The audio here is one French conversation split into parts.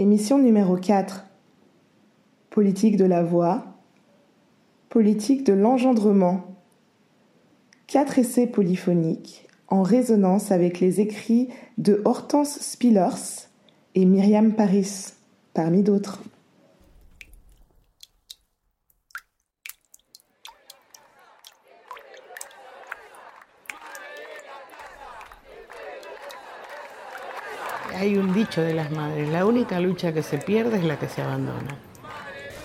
Émission numéro 4. Politique de la voix. Politique de l'engendrement. Quatre essais polyphoniques en résonance avec les écrits de Hortense Spillers et Myriam Paris, parmi d'autres. Hay un dicho de las madres, la única lucha que se pierde es la que se abandona.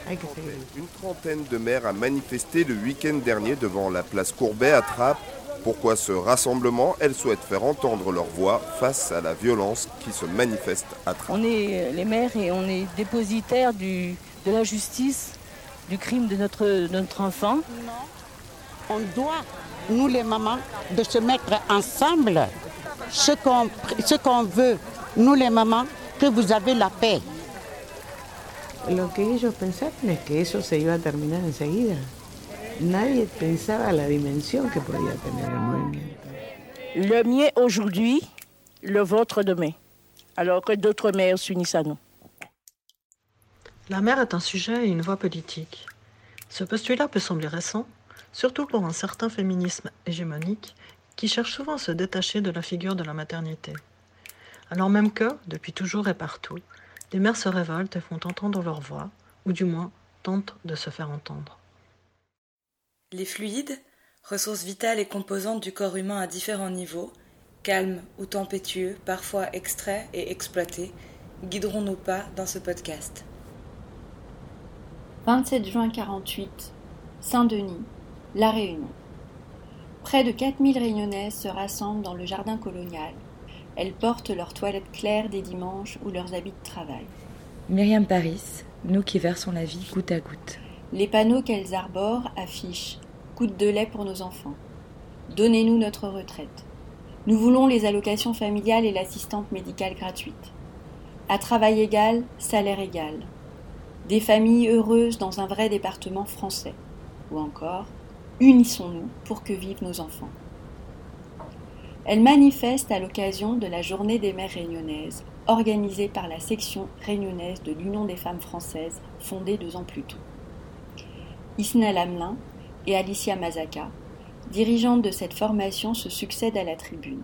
Hay que seguir. Une trentaine de mères a manifesté le week-end dernier devant la place Courbet à Trappes. Pourquoi ce rassemblement? Elles souhaitent faire entendre leur voix face à la violence qui se manifeste à Trappes. On est les mères et on est dépositaires du, de la justice, du crime de notre, de notre enfant. on doit, nous les mamans, de se mettre ensemble. Ce qu'on ce qu'on veut, nous les mamans, que vous avez la paix. Lo que ellos pensaban es que eso se iba a terminar enseguida. Nadie pensaba la dimensión que podía tener el movimiento. Le mien aujourd'hui, le vôtre demain. Alors que d'autres mères s'unissent à nous. La mère est un sujet et une voix politique. Ce postulat peut sembler récent, surtout pour un certain féminisme hégémonique qui cherche souvent à se détacher de la figure de la maternité. Alors même que, depuis toujours et partout, des mères se révoltent et font entendre leur voix, ou du moins tentent de se faire entendre. Les fluides, ressources vitales et composantes du corps humain à différents niveaux, calmes ou tempétueux, parfois extraits et exploités, guideront nos pas dans ce podcast. 27 juin 48, Saint-Denis, La Réunion. Près de 4000 Réunionnaises se rassemblent dans le jardin colonial. Elles portent leurs toilettes claires des dimanches ou leurs habits de travail. Myriam Paris, nous qui versons la vie goutte à goutte. Les panneaux qu'elles arborent affichent Goutte de lait pour nos enfants. Donnez-nous notre retraite. Nous voulons les allocations familiales et l'assistante médicale gratuite. À travail égal, salaire égal. Des familles heureuses dans un vrai département français. Ou encore, unissons-nous pour que vivent nos enfants. Elle manifeste à l'occasion de la Journée des mères réunionnaises, organisée par la section réunionnaise de l'Union des femmes françaises, fondée deux ans plus tôt. Isna Lamelin et Alicia Mazaka, dirigeantes de cette formation, se succèdent à la tribune.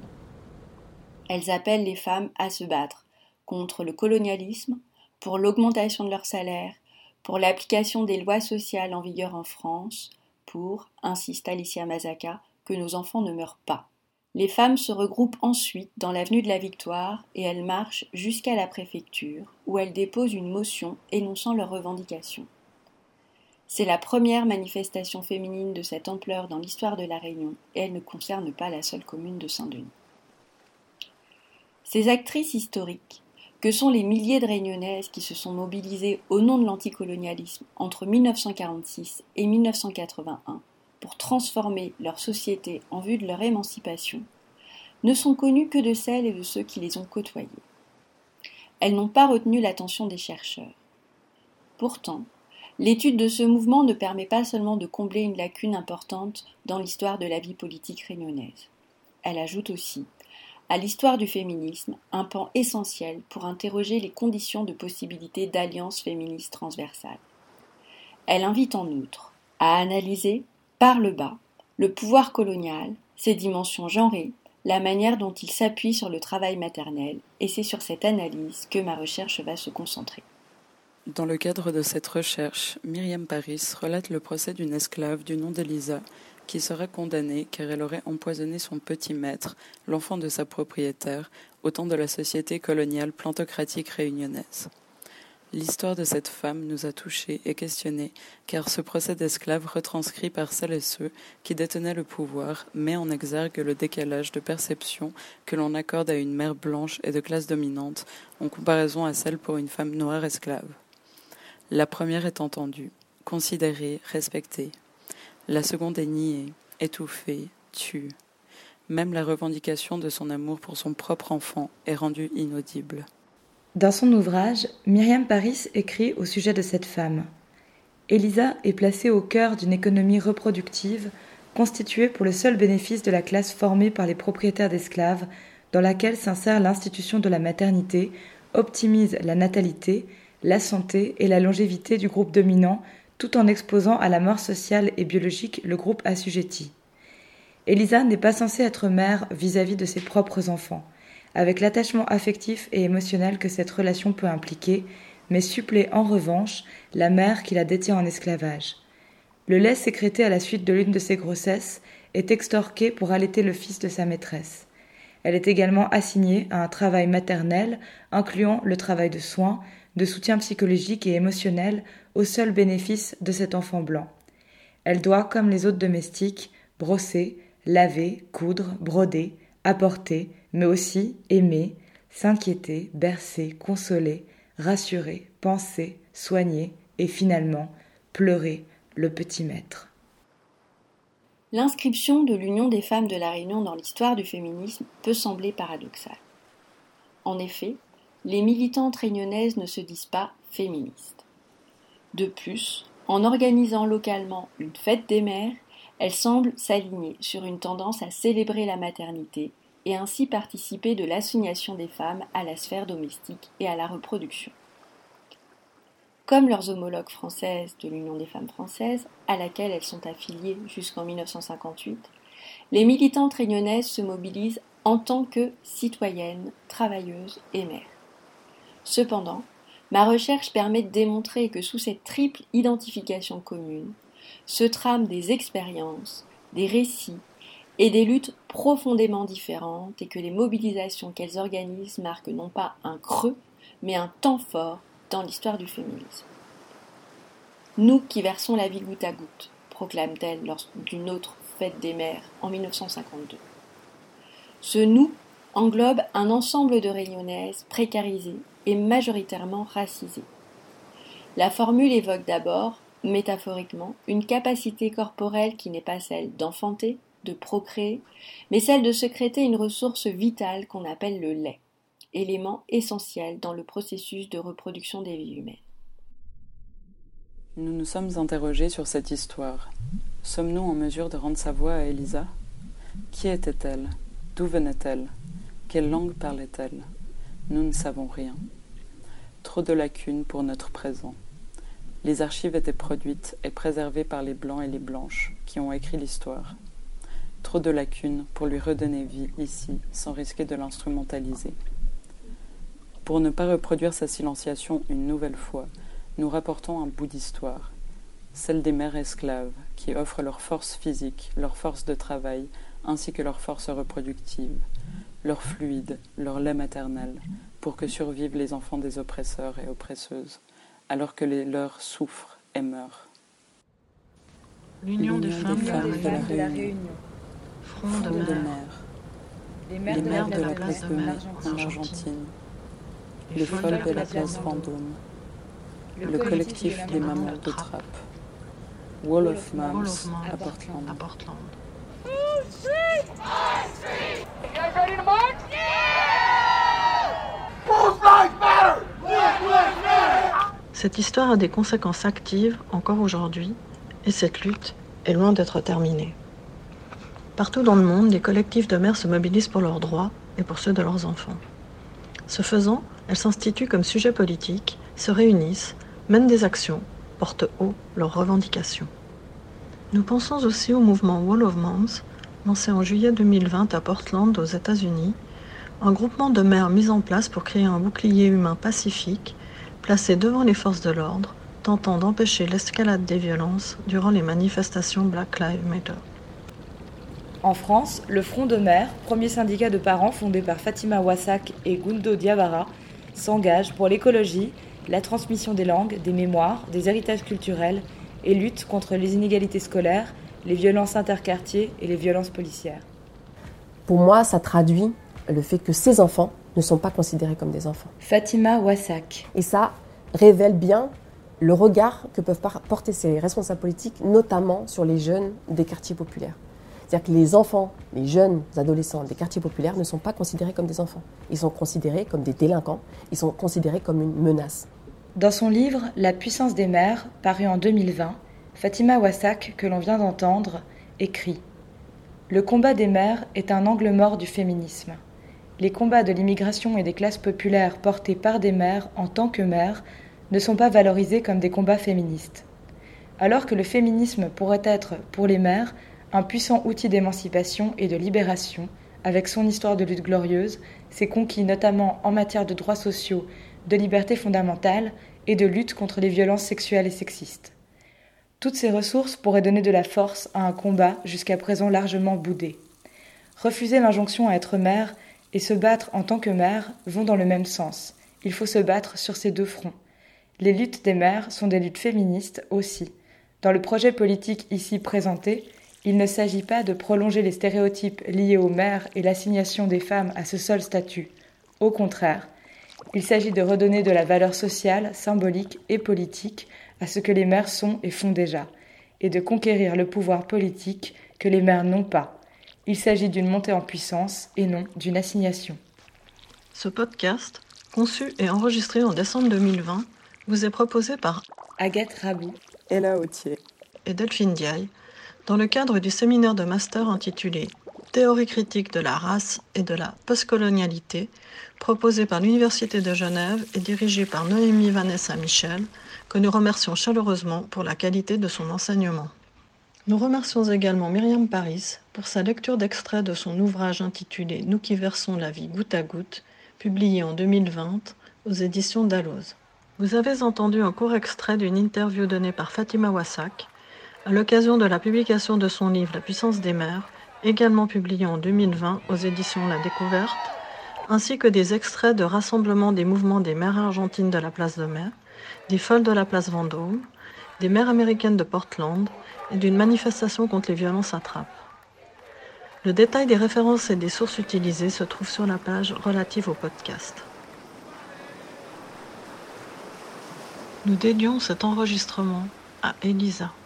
Elles appellent les femmes à se battre contre le colonialisme, pour l'augmentation de leur salaire, pour l'application des lois sociales en vigueur en France, pour, insiste Alicia Mazaka, que nos enfants ne meurent pas. Les femmes se regroupent ensuite dans l'avenue de la Victoire et elles marchent jusqu'à la préfecture où elles déposent une motion énonçant leurs revendications. C'est la première manifestation féminine de cette ampleur dans l'histoire de la Réunion et elle ne concerne pas la seule commune de Saint-Denis. Ces actrices historiques, que sont les milliers de réunionnaises qui se sont mobilisées au nom de l'anticolonialisme entre 1946 et 1981 pour transformer leur société en vue de leur émancipation, ne sont connues que de celles et de ceux qui les ont côtoyées. Elles n'ont pas retenu l'attention des chercheurs. Pourtant, l'étude de ce mouvement ne permet pas seulement de combler une lacune importante dans l'histoire de la vie politique réunionnaise. Elle ajoute aussi à l'histoire du féminisme un pan essentiel pour interroger les conditions de possibilité d'alliances féministes transversales. Elle invite en outre à analyser, par le bas, le pouvoir colonial, ses dimensions genrées, la manière dont il s'appuie sur le travail maternel, et c'est sur cette analyse que ma recherche va se concentrer. Dans le cadre de cette recherche, Myriam Paris relate le procès d'une esclave du nom d'Elisa qui sera condamnée car elle aurait empoisonné son petit maître, l'enfant de sa propriétaire, au temps de la société coloniale plantocratique réunionnaise. L'histoire de cette femme nous a touchés et questionnés, car ce procès d'esclave retranscrit par celles et ceux qui détenaient le pouvoir met en exergue le décalage de perception que l'on accorde à une mère blanche et de classe dominante en comparaison à celle pour une femme noire esclave. La première est entendue, considérée, respectée, la seconde est niée, étouffée, tue. Même la revendication de son amour pour son propre enfant est rendue inaudible. Dans son ouvrage, Myriam Paris écrit au sujet de cette femme. Elisa est placée au cœur d'une économie reproductive constituée pour le seul bénéfice de la classe formée par les propriétaires d'esclaves, dans laquelle s'insère l'institution de la maternité optimise la natalité, la santé et la longévité du groupe dominant tout en exposant à la mort sociale et biologique le groupe assujetti. Elisa n'est pas censée être mère vis-à-vis de ses propres enfants, avec l'attachement affectif et émotionnel que cette relation peut impliquer, mais supplée en revanche la mère qui la détient en esclavage. Le lait sécrété à la suite de l'une de ses grossesses est extorqué pour allaiter le fils de sa maîtresse. Elle est également assignée à un travail maternel, incluant le travail de soins, de soutien psychologique et émotionnel au seul bénéfice de cet enfant blanc. Elle doit, comme les autres domestiques, brosser, laver, coudre, broder, apporter, mais aussi aimer, s'inquiéter, bercer, consoler, rassurer, penser, soigner et finalement pleurer le petit maître. L'inscription de l'Union des femmes de la Réunion dans l'histoire du féminisme peut sembler paradoxale. En effet, les militantes réunionnaises ne se disent pas féministes. De plus, en organisant localement une fête des mères, elles semblent s'aligner sur une tendance à célébrer la maternité et ainsi participer de l'assignation des femmes à la sphère domestique et à la reproduction. Comme leurs homologues françaises de l'Union des femmes françaises, à laquelle elles sont affiliées jusqu'en 1958, les militantes réunionnaises se mobilisent en tant que citoyennes, travailleuses et mères. Cependant, ma recherche permet de démontrer que sous cette triple identification commune se trament des expériences, des récits et des luttes profondément différentes et que les mobilisations qu'elles organisent marquent non pas un creux, mais un temps fort dans l'histoire du féminisme. Nous qui versons la vie goutte à goutte, proclame-t-elle lors d'une autre fête des mères en 1952. Ce nous englobe un ensemble de réunionnaises précarisées et majoritairement racisées. La formule évoque d'abord, métaphoriquement, une capacité corporelle qui n'est pas celle d'enfanter, de procréer, mais celle de secréter une ressource vitale qu'on appelle le lait, élément essentiel dans le processus de reproduction des vies humaines. Nous nous sommes interrogés sur cette histoire. Sommes-nous en mesure de rendre sa voix à Elisa? Qui était-elle? D'où venait-elle? Quelle langue parlait-elle? Nous ne savons rien. Trop de lacunes pour notre présent. Les archives étaient produites et préservées par les blancs et les blanches qui ont écrit l'histoire. Trop de lacunes pour lui redonner vie ici sans risquer de l'instrumentaliser. Pour ne pas reproduire sa silenciation une nouvelle fois, nous rapportons un bout d'histoire, celle des mères esclaves qui offrent leur force physique, leur force de travail, ainsi que leur force reproductive, leur fluide, leur lait maternel, pour que survivent les enfants des oppresseurs et oppresseuses, alors que les leurs souffrent et meurent. L'Union des, femmes, de, la Réunion. Front de, mer. Les mères, de, la, de la place de mai en Argentine. Les folles de la place Vendôme. Le collectif des mamans de Trappe. Wall of Moms à Portland. À Portland. Cette histoire a des conséquences actives encore aujourd'hui et cette lutte est loin d'être terminée. Partout dans le monde, des collectifs de mères se mobilisent pour leurs droits et pour ceux de leurs enfants. Ce faisant, elles s'instituent comme sujet politique, se réunissent, mènent des actions, portent haut leurs revendications. Nous pensons aussi au mouvement Wall of Moms, lancé en juillet 2020 à Portland, aux États-Unis, un groupement de mères mis en place pour créer un bouclier humain pacifique, placé devant les forces de l'ordre, tentant d'empêcher l'escalade des violences durant les manifestations Black Lives Matter. En France, le Front de Mères, premier syndicat de parents fondé par Fatima Wassak et Gundo Diawara, s'engage pour l'écologie, la transmission des langues, des mémoires, des héritages culturels et lutte contre les inégalités scolaires, les violences interquartiers et les violences policières. Pour moi, ça traduit le fait que ces enfants ne sont pas considérés comme des enfants. Fatima Wassak. Et ça révèle bien le regard que peuvent porter ces responsables politiques, notamment sur les jeunes des quartiers populaires. C'est-à-dire que les enfants, les jeunes adolescents des quartiers populaires ne sont pas considérés comme des enfants. Ils sont considérés comme des délinquants, ils sont considérés comme une menace. Dans son livre La puissance des mères, paru en 2020, Fatima Wassak, que l'on vient d'entendre, écrit Le combat des mères est un angle mort du féminisme. les combats de l'immigration et des classes populaires portés par des mères en tant que mères ne sont pas valorisés comme des combats féministes. Alors que le féminisme pourrait être, pour les mères, un puissant outil d'émancipation et de libération, avec son histoire de lutte glorieuse, ses conquis notamment en matière de droits sociaux, de libertés fondamentales et de lutte contre les violences sexuelles et sexistes. Toutes ces ressources pourraient donner de la force à un combat jusqu'à présent largement boudé. Refuser l'injonction à être mère et se battre en tant que mère vont dans le même sens. Il faut se battre sur ces deux fronts. Les luttes des mères sont des luttes féministes aussi. Dans le projet politique ici présenté, il ne s'agit pas de prolonger les stéréotypes liés aux mères et l'assignation des femmes à ce seul statut. Au contraire, il s'agit de redonner de la valeur sociale, symbolique et politique à ce que les mères sont et font déjà, et de conquérir le pouvoir politique que les mères n'ont pas. Il s'agit d'une montée en puissance et non d'une assignation. Ce podcast, conçu et enregistré en décembre 2020, vous est proposé par Agathe Rabou, Ella Autier et Delphine Diaye dans le cadre du séminaire de master intitulé Théorie critique de la race et de la postcolonialité, proposé par l'Université de Genève et dirigé par Noémie Vanessa Michel, que nous remercions chaleureusement pour la qualité de son enseignement. Nous remercions également Myriam Paris pour sa lecture d'extrait de son ouvrage intitulé Nous qui versons la vie goutte à goutte, publié en 2020 aux éditions Dalloz. Vous avez entendu un court extrait d'une interview donnée par Fatima Wassak à l'occasion de la publication de son livre La puissance des mers, également publié en 2020 aux éditions La Découverte, ainsi que des extraits de rassemblements des mouvements des mères argentines de la place de Mai, des folles de la place Vendôme, des mères américaines de Portland et d'une manifestation contre les violences à trappe. Le détail des références et des sources utilisées se trouve sur la page relative au podcast. Nous dédions cet enregistrement à Elisa.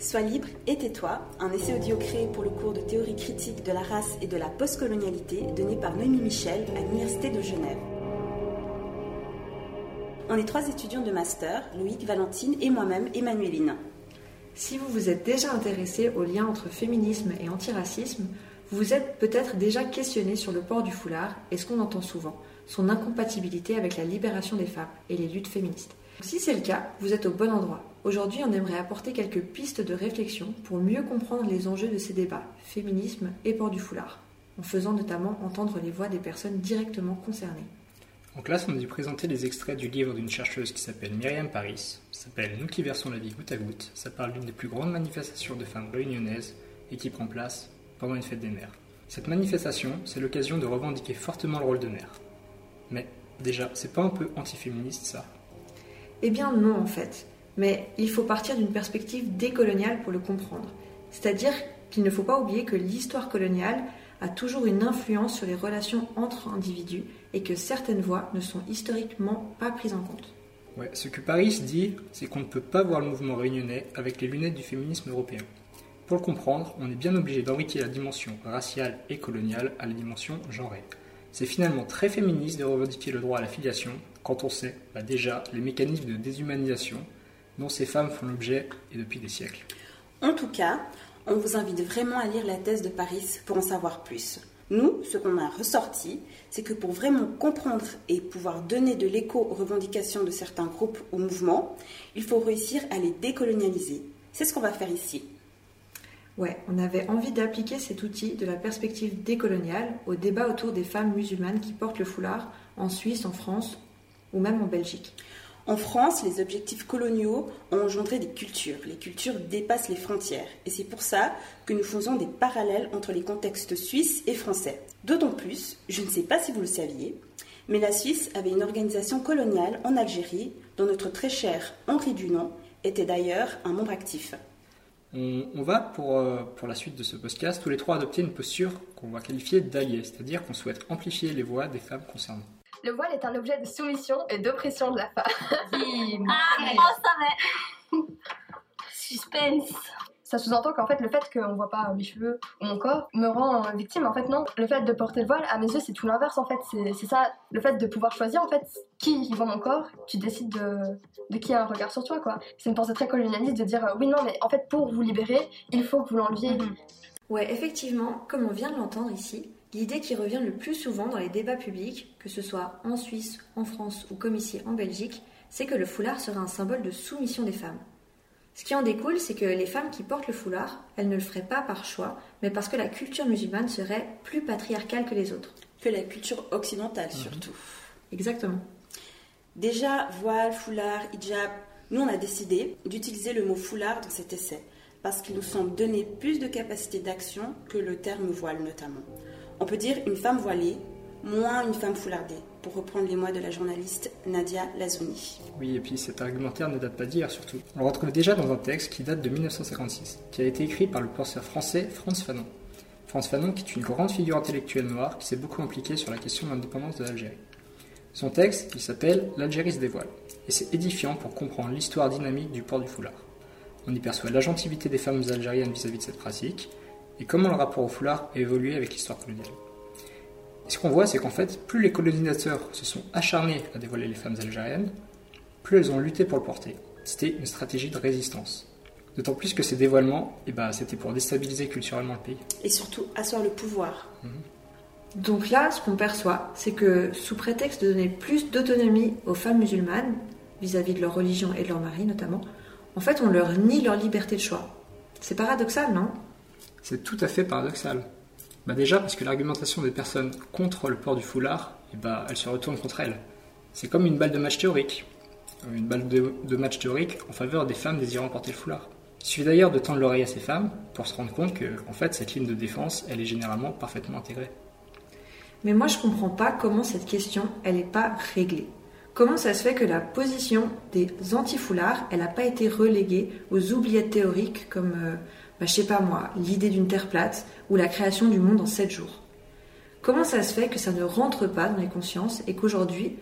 Sois libre et tais-toi, un essai audio créé pour le cours de théorie critique de la race et de la postcolonialité donné par Noémie Michel à l'Université de Genève. On est trois étudiants de master, Loïc, Valentine et moi-même, Emmanueline. Si vous vous êtes déjà intéressé au lien entre féminisme et antiracisme, vous vous êtes peut-être déjà questionné sur le port du foulard et ce qu'on entend souvent, son incompatibilité avec la libération des femmes et les luttes féministes. Si c'est le cas, vous êtes au bon endroit. Aujourd'hui, on aimerait apporter quelques pistes de réflexion pour mieux comprendre les enjeux de ces débats, féminisme et port du foulard, en faisant notamment entendre les voix des personnes directement concernées. En classe, on a dû présenter les extraits du livre d'une chercheuse qui s'appelle Myriam Paris. S'appelle Nous qui versons la vie goutte à goutte. Ça parle d'une des plus grandes manifestations de femmes réunionnaises et qui prend place pendant une fête des mères. Cette manifestation, c'est l'occasion de revendiquer fortement le rôle de mère. Mais déjà, c'est pas un peu antiféministe ça? Eh bien non en fait. Mais il faut partir d'une perspective décoloniale pour le comprendre. C'est-à-dire qu'il ne faut pas oublier que l'histoire coloniale a toujours une influence sur les relations entre individus et que certaines voix ne sont historiquement pas prises en compte. Ouais, ce que Paris dit, c'est qu'on ne peut pas voir le mouvement réunionnais avec les lunettes du féminisme européen. Pour le comprendre, on est bien obligé d'enriquir la dimension raciale et coloniale à la dimension genrée. C'est finalement très féministe de revendiquer le droit à la filiation quand on sait bah déjà les mécanismes de déshumanisation dont ces femmes font l'objet et depuis des siècles. En tout cas, on vous invite vraiment à lire la thèse de Paris pour en savoir plus. Nous, ce qu'on a ressorti, c'est que pour vraiment comprendre et pouvoir donner de l'écho aux revendications de certains groupes ou mouvements, il faut réussir à les décolonialiser. C'est ce qu'on va faire ici. Ouais, on avait envie d'appliquer cet outil de la perspective décoloniale au débat autour des femmes musulmanes qui portent le foulard en Suisse, en France ou même en Belgique. En France, les objectifs coloniaux ont engendré des cultures. Les cultures dépassent les frontières. Et c'est pour ça que nous faisons des parallèles entre les contextes suisses et français. D'autant plus, je ne sais pas si vous le saviez, mais la Suisse avait une organisation coloniale en Algérie dont notre très cher Henri Dunant était d'ailleurs un membre actif. On, va, pour, euh, pour la suite de ce podcast, tous les trois adopter une posture qu'on va qualifier d'allié, c'est-à-dire qu'on souhaite amplifier les voix des femmes concernées. Le voile est un objet de soumission et d'oppression de la femme. Ah, oh, ça va. Suspense. Ça sous-entend qu'en fait le fait qu'on voit pas mes cheveux ou mon corps me rend euh, victime. En fait non, le fait de porter le voile, à mes yeux c'est tout l'inverse en fait. C'est ça, le fait de pouvoir choisir en fait qui voit mon corps, tu décides de, de qui a un regard sur toi quoi. C'est une pensée très colonialiste de dire euh, oui non mais en fait pour vous libérer, il faut que vous l'enleviez. Ouais, effectivement, comme on vient de l'entendre ici, l'idée qui revient le plus souvent dans les débats publics, que ce soit en Suisse, en France ou comme ici en Belgique, c'est que le foulard serait un symbole de soumission des femmes. Ce qui en découle, c'est que les femmes qui portent le foulard, elles ne le feraient pas par choix, mais parce que la culture musulmane serait plus patriarcale que les autres. Que la culture occidentale surtout. Exactement. Déjà, voile, foulard, hijab, nous on a décidé d'utiliser le mot foulard dans cet essai, parce qu'il nous semble donner plus de capacité d'action que le terme voile notamment. On peut dire une femme voilée, moins une femme foulardée, pour reprendre les mots de la journaliste Nadia Lazouni. Oui, et puis cet argumentaire ne date pas d'hier surtout. On le retrouve déjà dans un texte qui date de 1956, qui a été écrit par le penseur français Franz Fanon. Franz Fanon qui est une grande figure intellectuelle noire qui s'est beaucoup impliquée sur la question de l'indépendance de l'Algérie. Son texte, il s'appelle L'Algérie se dévoile, et c'est édifiant pour comprendre l'histoire dynamique du port du foulard. On y perçoit l'agentivité des femmes algériennes vis-à-vis de cette pratique, et comment le rapport au foulard a évolué avec l'histoire coloniale. Et ce qu'on voit, c'est qu'en fait, plus les colonisateurs se sont acharnés à dévoiler les femmes algériennes, plus elles ont lutté pour le porter. C'était une stratégie de résistance. D'autant plus que ces dévoilements, eh ben, c'était pour déstabiliser culturellement le pays. Et surtout, asseoir le pouvoir. Donc là, ce qu'on perçoit, c'est que sous prétexte de donner plus d'autonomie aux femmes musulmanes, vis-à-vis de leur religion et de leur mari notamment, en fait, on leur nie leur liberté de choix. C'est paradoxal, non? C'est tout à fait paradoxal. Bah déjà parce que l'argumentation des personnes contre le port du foulard, eh bah, elle se retourne contre elles. C'est comme une balle de match théorique. Une balle de, de match théorique en faveur des femmes désirant porter le foulard. Il suffit d'ailleurs de tendre l'oreille à ces femmes pour se rendre compte que, en fait, cette ligne de défense, elle est généralement parfaitement intégrée. Mais moi, je comprends pas comment cette question, elle n'est pas réglée. Comment ça se fait que la position des anti-foulards, elle n'a pas été reléguée aux oubliettes théoriques comme, euh, bah, je sais pas moi, l'idée d'une terre plate ou la création du monde en 7 jours Comment ça se fait que ça ne rentre pas dans les consciences et qu'aujourd'hui,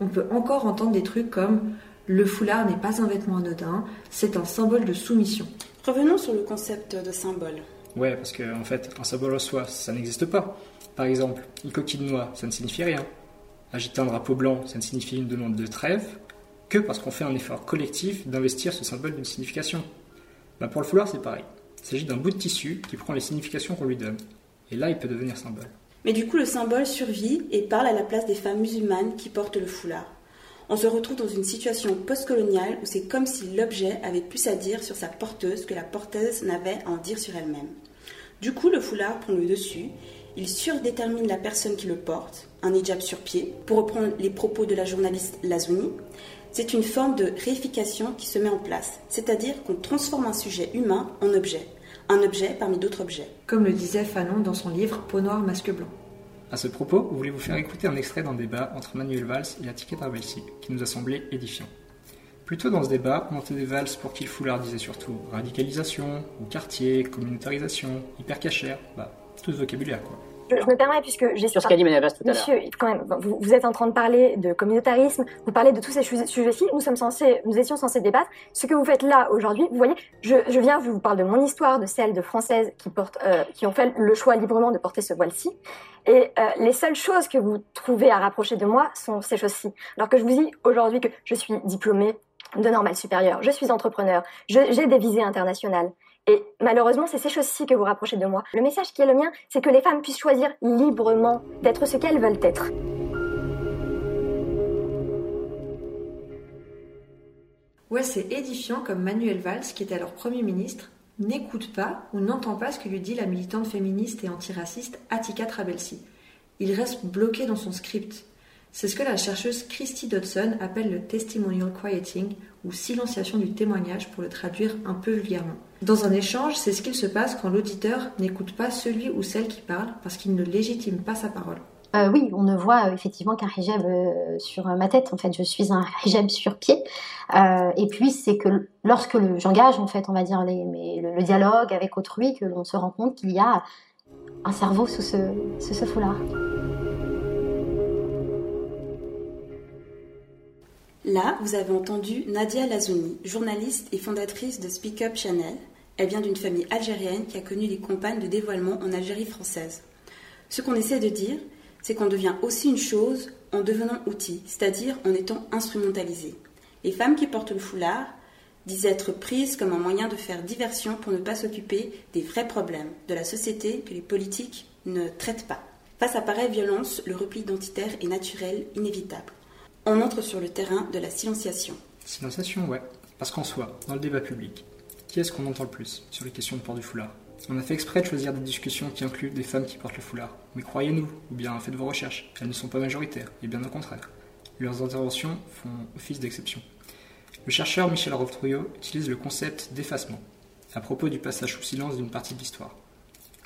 on peut encore entendre des trucs comme le foulard n'est pas un vêtement anodin, c'est un symbole de soumission Revenons sur le concept de symbole. Ouais, parce qu'en en fait, un symbole en soi, ça n'existe pas. Par exemple, une coquille de noix, ça ne signifie rien. Agiter un drapeau blanc, ça ne signifie une demande de trêve que parce qu'on fait un effort collectif d'investir ce symbole d'une signification. Bah pour le foulard, c'est pareil. Il s'agit d'un bout de tissu qui prend les significations qu'on lui donne. Et là, il peut devenir symbole. Mais du coup, le symbole survit et parle à la place des femmes musulmanes qui portent le foulard. on se retrouve dans une situation postcoloniale où c'est comme si l'objet avait plus à dire sur sa porteuse que la porteuse n'avait à en dire sur elle-même. Du coup, le foulard prend le dessus, il surdétermine la personne qui le porte, un hijab sur pied, pour reprendre les propos de la journaliste Lazouni. C'est une forme de réification qui se met en place, c'est-à-dire qu'on transforme un sujet humain en objet, un objet parmi d'autres objets. Comme le disait Fanon dans son livre Peau noire, masque blanc. À ce propos, vous voulez vous faire écouter un extrait d'un débat entre Manuel Valls et Atiket Arbelsi, qui nous a semblé édifiant. Plutôt dans ce débat, on entendait Valls pour qui le foulard disait surtout radicalisation, ou quartier, communautarisation, hypercachère, bah, tout ce vocabulaire quoi. Je, me permets, puisque j'ai sur ce qu'a dit Valls tout à l'heure. Monsieur, quand même, vous, vous, êtes en train de parler de communautarisme, vous parlez de tous ces sujets-ci. Nous sommes censés, nous étions censés débattre. Ce que vous faites là aujourd'hui, vous voyez, je, je, viens, je vous parle de mon histoire, de celle de françaises qui portent, euh, qui ont fait le choix librement de porter ce voile-ci. Et euh, les seules choses que vous trouvez à rapprocher de moi sont ces choses-ci. Alors que je vous dis aujourd'hui que je suis diplômée de normale supérieure, je suis entrepreneur, j'ai des visées internationales. Et malheureusement, c'est ces choses-ci que vous rapprochez de moi. Le message qui est le mien, c'est que les femmes puissent choisir librement d'être ce qu'elles veulent être. Ouais, c'est édifiant comme Manuel Valls, qui était alors Premier ministre, n'écoute pas ou n'entend pas ce que lui dit la militante féministe et antiraciste Attika Trabelsi. Il reste bloqué dans son script. C'est ce que la chercheuse Christy Dodson appelle le testimonial quieting ou silenciation du témoignage pour le traduire un peu vulgairement. Dans un échange, c'est ce qu'il se passe quand l'auditeur n'écoute pas celui ou celle qui parle parce qu'il ne légitime pas sa parole. Euh, oui, on ne voit euh, effectivement qu'un hijab euh, sur ma tête. En fait, je suis un hijab sur pied. et puis, c'est que lorsque j'engage, en fait, on va dire le, dialogue avec autrui, que l'on se rend compte qu'il y a un cerveau sous ce, sous ce foulard. Là, vous avez entendu Nadia Lazouni, journaliste et fondatrice de Speak Up Channel. Elle vient d'une famille algérienne qui a connu les campagnes de dévoilement en Algérie française. Ce qu'on essaie de dire, c'est qu'on devient aussi une chose en devenant outil, c'est-à-dire en étant instrumentalisé. Les femmes qui portent le foulard disent être prises comme un moyen de faire diversion pour ne pas s'occuper des vrais problèmes de la société que les politiques ne traitent pas. Face à pareille violence, le repli identitaire est naturel, inévitable on entre sur le terrain de la silenciation. Silenciation, ouais. Parce qu'en soi, dans le débat public, qui est-ce qu'on entend le plus sur les questions de port du foulard? On a fait exprès de choisir des discussions qui incluent des femmes qui portent le foulard. Mais croyez-nous, ou bien faites vos recherches, elles ne sont pas majoritaires, et bien au contraire. Leurs interventions font office d'exception. Le chercheur Michel Rovtrouillot utilise le concept d'effacement à propos du passage sous silence d'une partie de l'histoire.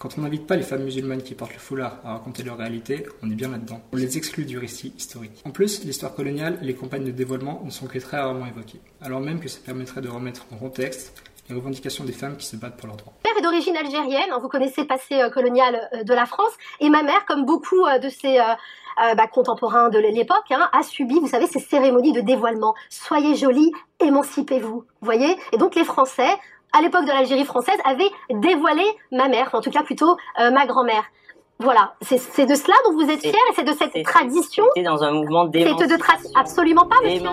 Quand on n'invite pas les femmes musulmanes qui portent le foulard à raconter leur réalité, on est bien là-dedans. On les exclut du récit historique. En plus, l'histoire coloniale et les campagnes de dévoilement ne sont que très rarement évoquées, alors même que ça permettrait de remettre en contexte les revendications des femmes qui se battent pour leurs droits. Mon père est d'origine algérienne, hein, vous connaissez le passé euh, colonial euh, de la France, et ma mère, comme beaucoup euh, de ses bah, contemporains de l'époque, hein, a subi, vous savez, ces cérémonies de dévoilement. Soyez jolis, émancipez-vous, vous voyez? Et donc les Français à l'époque de l'Algérie française, avait dévoilé ma mère, en tout cas plutôt euh, ma grand-mère. Voilà, c'est de cela dont vous êtes fiers et c'est de cette tradition. C'est dans un mouvement d'émancipation. de Absolument pas, monsieur.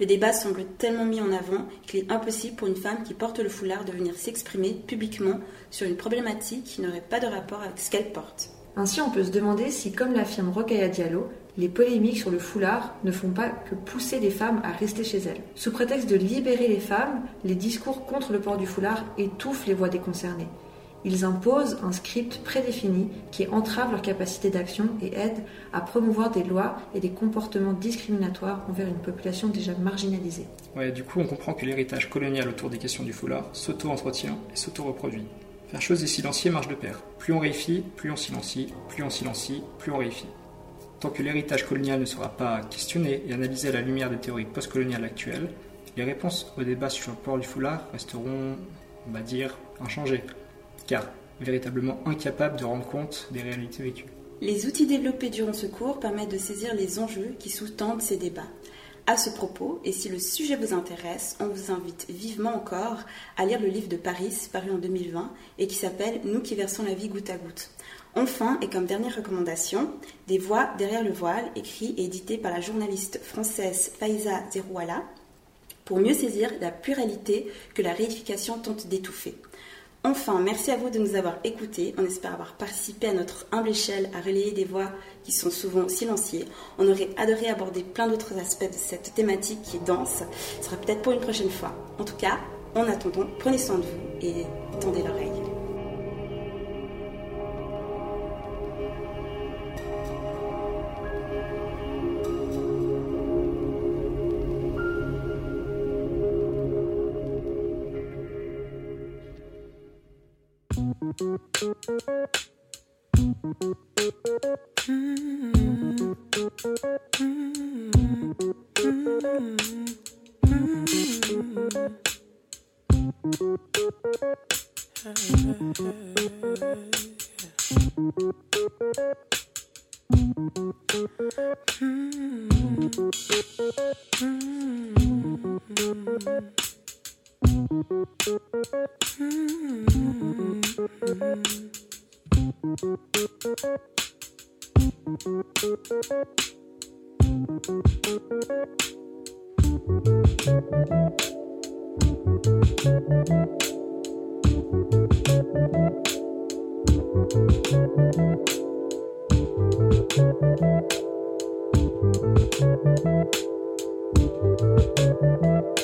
Le débat semble tellement mis en avant qu'il est impossible pour une femme qui porte le foulard de venir s'exprimer publiquement sur une problématique qui n'aurait pas de rapport avec ce qu'elle porte. Ainsi, on peut se demander si, comme l'affirme Rokhaya Diallo, les polémiques sur le foulard ne font pas que pousser les femmes à rester chez elles. Sous prétexte de libérer les femmes, les discours contre le port du foulard étouffent les voix des concernés. Ils imposent un script prédéfini qui entrave leur capacité d'action et aide à promouvoir des lois et des comportements discriminatoires envers une population déjà marginalisée. Ouais, du coup, on comprend que l'héritage colonial autour des questions du foulard s'auto-entretient et s'auto-reproduit. Faire chose et silencier marche de pair. Plus on réifie, plus on silencie, plus on silencie, plus on réifie. Tant que l'héritage colonial ne sera pas questionné et analysé à la lumière des théories postcoloniales actuelles, les réponses au débat sur le port du foulard resteront, on va dire, inchangées, car véritablement incapables de rendre compte des réalités vécues. Les outils développés durant ce cours permettent de saisir les enjeux qui sous-tendent ces débats. À ce propos, et si le sujet vous intéresse, on vous invite vivement encore à lire le livre de Paris, paru en 2020, et qui s'appelle Nous qui versons la vie goutte à goutte. Enfin, et comme dernière recommandation, Des voix derrière le voile, écrit et édité par la journaliste française Faiza Zerouala, pour mieux saisir la pluralité que la réification tente d'étouffer. Enfin, merci à vous de nous avoir écoutés. On espère avoir participé à notre humble échelle à relayer des voix qui sont souvent silenciées. On aurait adoré aborder plein d'autres aspects de cette thématique qui est dense. Ce sera peut-être pour une prochaine fois. En tout cas, en attendant, prenez soin de vous et tendez l'oreille. Mm-hmm. I should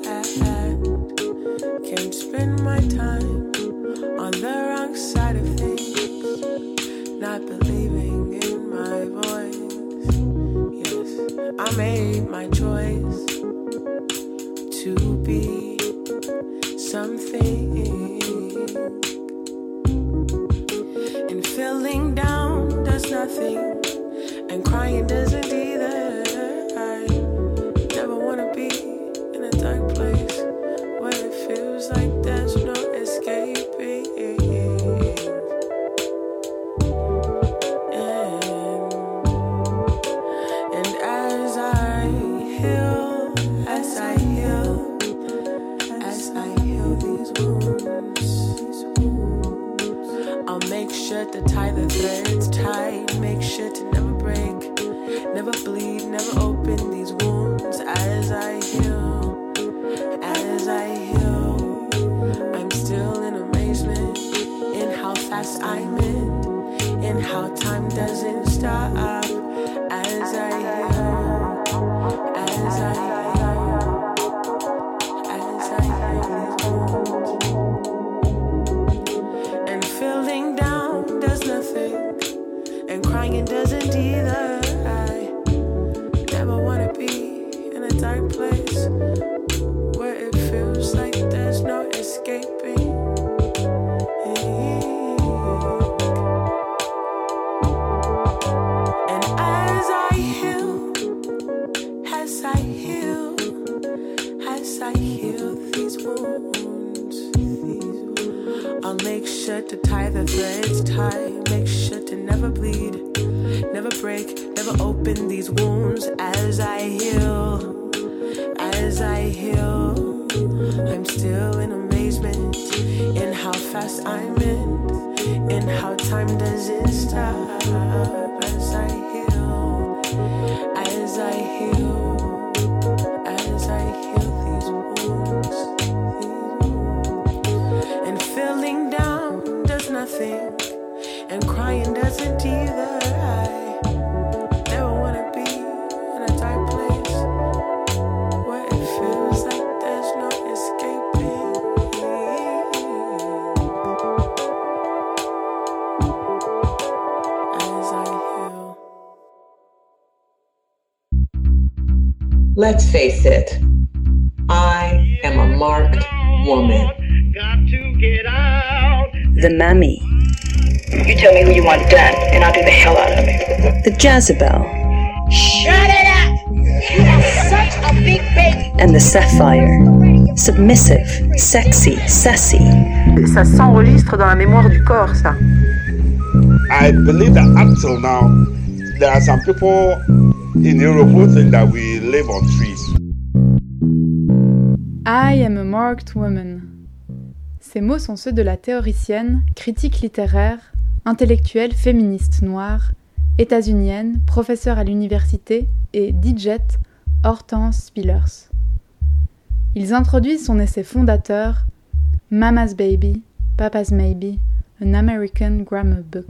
I made my choice to be something. And feeling down does nothing, and crying doesn't either. I heal these wounds, I'll make sure to tie the threads tight, make sure to never bleed, never break, never open these wounds. As I heal, as I heal. I'm still in amazement in how fast I'm in, in how time doesn't stop Let's face it, I am a marked woman. The Mammy. You tell me who you want done, and I'll do the hell out of it. The Jezebel. Shut it up! You are such a big baby! And the Sapphire. Submissive, sexy, sassy. Ça s'enregistre dans la mémoire du corps, ça. I believe that up till now, there are some people I am a marked woman. Ces mots sont ceux de la théoricienne, critique littéraire, intellectuelle féministe noire, états-unienne, professeure à l'université et DJ Hortense Spillers. Ils introduisent son essai fondateur Mama's Baby, Papa's Maybe, An American Grammar Book.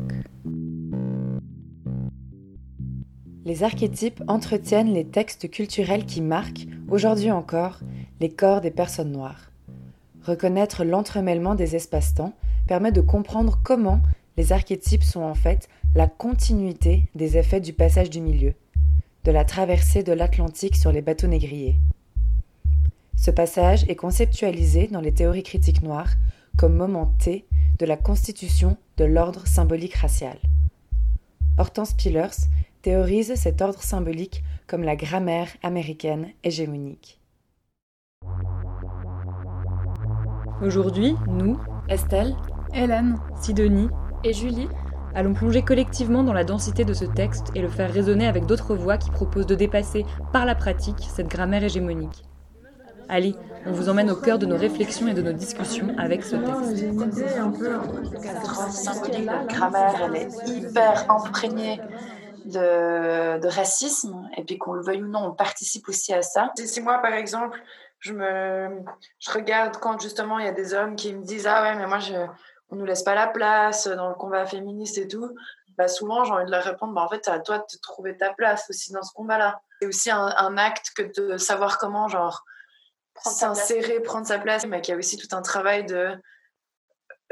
Les archétypes entretiennent les textes culturels qui marquent, aujourd'hui encore, les corps des personnes noires. Reconnaître l'entremêlement des espaces-temps permet de comprendre comment les archétypes sont en fait la continuité des effets du passage du milieu, de la traversée de l'Atlantique sur les bateaux négriers. Ce passage est conceptualisé dans les théories critiques noires comme moment T de la constitution de l'ordre symbolique racial. Hortense Pillers théorise cet ordre symbolique comme la grammaire américaine hégémonique. Aujourd'hui, nous, Estelle, Hélène, Sidonie et Julie allons plonger collectivement dans la densité de ce texte et le faire résonner avec d'autres voix qui proposent de dépasser par la pratique cette grammaire hégémonique. Allez, on vous emmène au cœur de nos réflexions et de nos discussions avec ce texte. La grammaire, elle est hyper imprégnée de, de racisme, et puis qu'on le veuille ou non, on participe aussi à ça. Si moi, par exemple, je me je regarde quand justement il y a des hommes qui me disent ah ouais mais moi je on nous laisse pas la place dans le combat féministe et tout bah souvent j'ai envie de leur répondre bah en fait c'est à toi de te trouver ta place aussi dans ce combat là c'est aussi un, un, acte que de savoir comment genre s'insérer prendre sa place mais qu'il y a aussi tout un travail de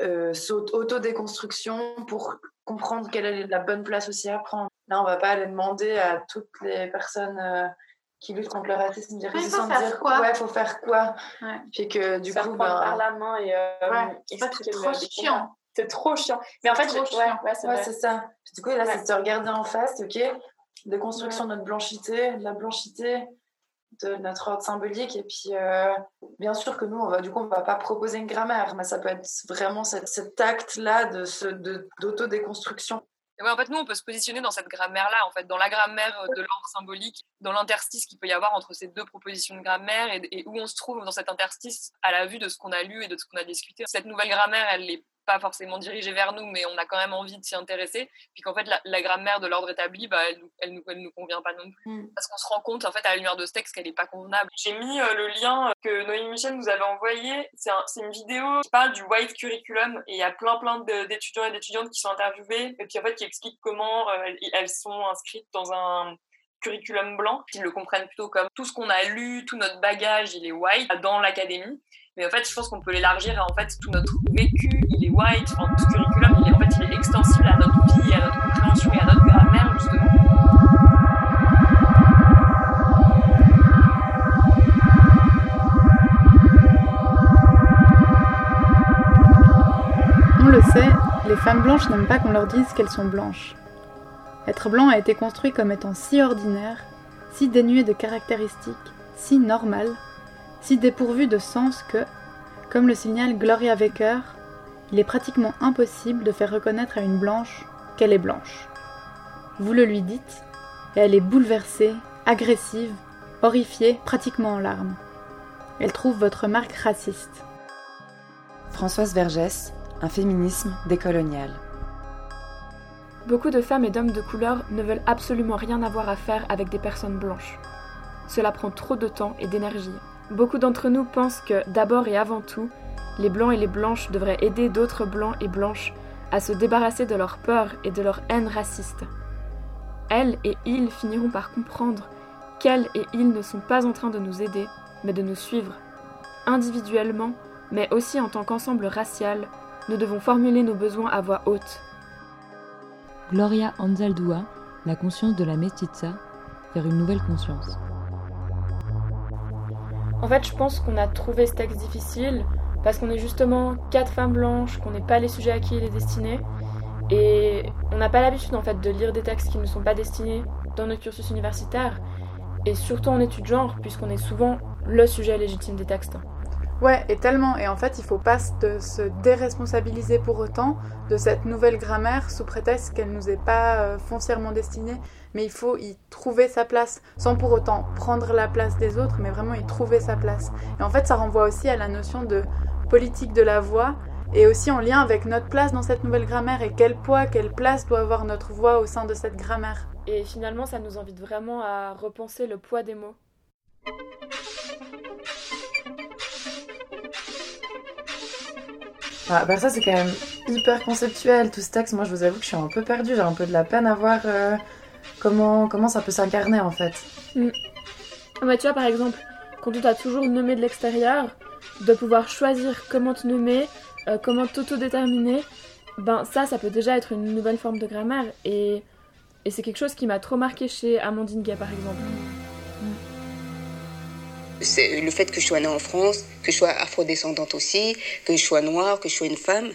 euh, auto-déconstruction pour comprendre quelle est la bonne place aussi à prendre. Là on va pas aller demander à toutes les personnes euh, qui luttent contre le racisme ouais, sans dire quoi. ouais faut faire quoi. Ouais. puis que du ça coup ben, par la main et euh, ouais. c'est trop chiant. c'est trop chiant. Mais en fait trop ouais, c'est ouais, ça. Puis, du coup là c'est de se regarder en face ok. De construction de notre blanchité de la blanchité de notre ordre symbolique et puis euh, bien sûr que nous on va du coup on va pas proposer une grammaire mais ça peut être vraiment cet, cet acte là de et ouais, en fait, nous, on peut se positionner dans cette grammaire-là, en fait, dans la grammaire de l'ordre symbolique, dans l'interstice qu'il peut y avoir entre ces deux propositions de grammaire et, et, où on se trouve dans cet interstice à la vue de ce qu'on a lu et de ce qu'on a discuté. Cette nouvelle grammaire, elle n'est pas forcément dirigée vers nous, mais on a quand même envie de s'y intéresser. Puis qu'en fait, la, la, grammaire de l'ordre établi, bah, elle, elle, nous, elle nous convient pas non plus. Mm. Parce qu'on se rend compte, en fait, à la lumière de ce texte, qu'elle n'est pas convenable. J'ai mis euh, le lien que Noémie Michel nous avait envoyé. C'est un, une vidéo qui parle du white curriculum et il y a plein, plein d'étudiants et d'étudiantes qui sont interviewés et puis en fait, qui expliquent comment euh, elles sont inscrites dans un curriculum blanc, qu'ils le comprennent plutôt comme tout ce qu'on a lu, tout notre bagage, il est white dans l'académie. Mais en fait, je pense qu'on peut l'élargir à en fait tout notre vécu, tout curriculum, il est, extensible à notre à notre et à notre. On le sait, les femmes blanches n'aiment pas qu'on leur dise qu'elles sont blanches. Être blanc a été construit comme étant si ordinaire, si dénué de caractéristiques, si normal, si dépourvu de sens que, comme le signale Gloria Wecker, il est pratiquement impossible de faire reconnaître à une blanche qu'elle est blanche. Vous le lui dites, et elle est bouleversée, agressive, horrifiée, pratiquement en larmes. Elle trouve votre marque raciste. Françoise Vergès, un féminisme décolonial. Beaucoup de femmes et d'hommes de couleur ne veulent absolument rien avoir à faire avec des personnes blanches. Cela prend trop de temps et d'énergie. Beaucoup d'entre nous pensent que, d'abord et avant tout, les blancs et les blanches devraient aider d'autres blancs et blanches à se débarrasser de leur peur et de leur haine raciste. Elles et ils finiront par comprendre qu'elles et ils ne sont pas en train de nous aider, mais de nous suivre. Individuellement, mais aussi en tant qu'ensemble racial, nous devons formuler nos besoins à voix haute. Gloria Anzaldúa, La conscience de la mestiza, vers une nouvelle conscience. En fait, je pense qu'on a trouvé ce texte difficile parce qu'on est justement quatre femmes blanches, qu'on n'est pas les sujets à qui il est destiné. Et on n'a pas l'habitude en fait de lire des textes qui ne sont pas destinés dans notre cursus universitaire, et surtout en études genre, puisqu'on est souvent le sujet légitime des textes. Ouais, et tellement. Et en fait, il faut pas se déresponsabiliser pour autant de cette nouvelle grammaire sous prétexte qu'elle nous est pas euh, foncièrement destinée, mais il faut y trouver sa place, sans pour autant prendre la place des autres, mais vraiment y trouver sa place. Et en fait, ça renvoie aussi à la notion de politique de la voix, et aussi en lien avec notre place dans cette nouvelle grammaire, et quel poids, quelle place doit avoir notre voix au sein de cette grammaire. Et finalement, ça nous invite vraiment à repenser le poids des mots. Ah, bah ça c'est quand même hyper conceptuel tout ce texte. Moi je vous avoue que je suis un peu perdue, j'ai un peu de la peine à voir euh, comment, comment ça peut s'incarner en fait. Mm. Ah bah, tu vois par exemple, quand tu t'as toujours nommé de l'extérieur, de pouvoir choisir comment te nommer, euh, comment t'autodéterminer, ben ça ça peut déjà être une nouvelle forme de grammaire et, et c'est quelque chose qui m'a trop marqué chez Amandine Gay par exemple. C'est le fait que je sois née en France, que je sois afrodescendante aussi, que je sois noire, que je sois une femme.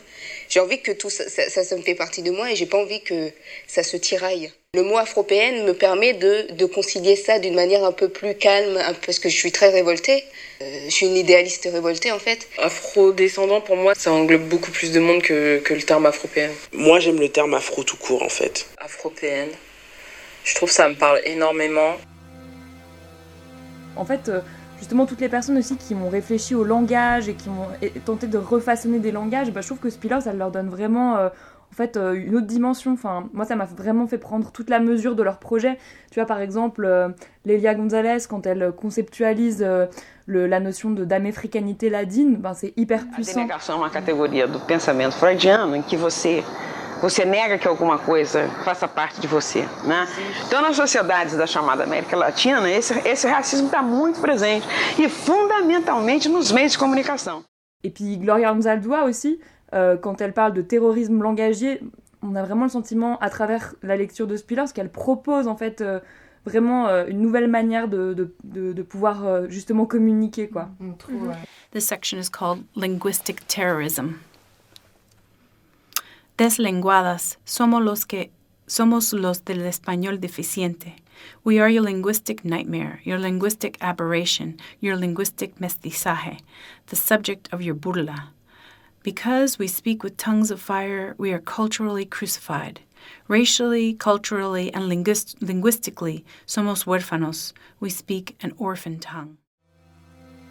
J'ai envie que tout ça, ça, ça, me fait partie de moi et j'ai pas envie que ça se tiraille. Le mot afropéenne me permet de, de concilier ça d'une manière un peu plus calme, parce que je suis très révoltée. Euh, je suis une idéaliste révoltée en fait. Afrodescendant pour moi, ça englobe beaucoup plus de monde que, que le terme afropéenne. Moi j'aime le terme afro tout court en fait. Afropéenne. Je trouve que ça me parle énormément. En fait, euh, justement toutes les personnes aussi qui ont réfléchi au langage et qui ont tenté de refaçonner des langages, bah, je trouve que Spiller, ça leur donne vraiment euh, en fait euh, une autre dimension. Enfin, moi, ça m'a vraiment fait prendre toute la mesure de leur projet. Tu vois, par exemple, euh, Lélia Gonzalez, quand elle conceptualise le, la notion de d'américanité ladine, ben, c'est hyper puissant. A dénegação é uma categoria do pensamento freudiano em que você você nega que alguma coisa faça parte de você, né? Então, nas sociedades da chamada América Latina, esse, esse racisme está muito presente e fundamentalmente nos meios de comunicação. Et puis Gloria Anzaldúa aussi, euh, quand elle parle de terrorisme langagier, on a vraiment le sentiment à travers la lecture de Spiller qu'elle propose en fait euh, vraiment euh, une nouvelle manière de, de, de, de pouvoir euh, justement communiquer quoi. Mm -hmm. This section is called linguistic terrorism. Deslenguadas somos los que somos los del español deficiente. We are your linguistic nightmare, your linguistic aberration, your linguistic mestizaje, the subject of your burla. Because we speak with tongues of fire, we are culturally crucified. Racially, culturally, and linguist- linguistically, somos huérfanos. We speak an orphan tongue.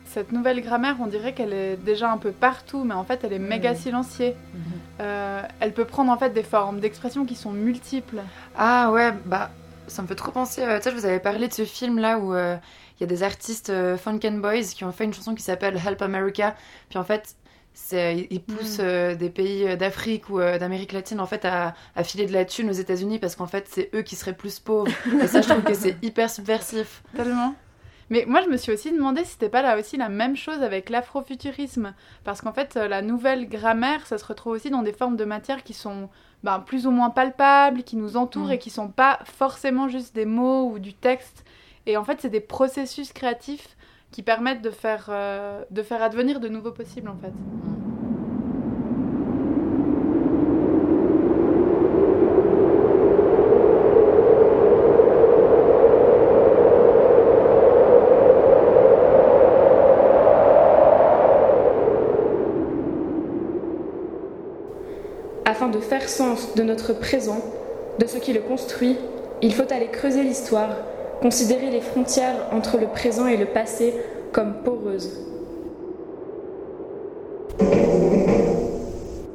cette nouvelle grammaire, on dirait qu'elle est déjà un peu partout, mais en fait, elle est méga mmh. silenciée. Mmh. Euh, elle peut prendre en fait des formes d'expression qui sont multiples. Ah ouais, bah ça me fait trop penser. Euh, tu sais, je vous avais parlé de ce film là où il euh, y a des artistes euh, Funk and Boys qui ont fait une chanson qui s'appelle Help America. Puis en fait, ils poussent mmh. des pays d'Afrique ou d'Amérique latine en fait à, à, filer de la thune aux États-Unis parce qu'en fait, c'est eux qui seraient plus pauvres. Et ça, je trouve que c'est hyper subversif. Tellement. Mais moi, je me suis aussi demandé si c'était pas là aussi la même chose avec l'afrofuturisme. Parce qu'en fait, la nouvelle grammaire, ça se retrouve aussi dans des formes de matière qui sont ben, plus ou moins palpables, qui nous entourent mmh. et qui sont pas forcément juste des mots ou du texte. Et en fait, c'est des processus créatifs qui permettent de faire, euh, de faire advenir de nouveaux possibles, en fait. Afin de faire sens de notre présent, de ce qui le construit, il faut aller creuser l'histoire, considérer les frontières entre le présent et le passé comme poreuses.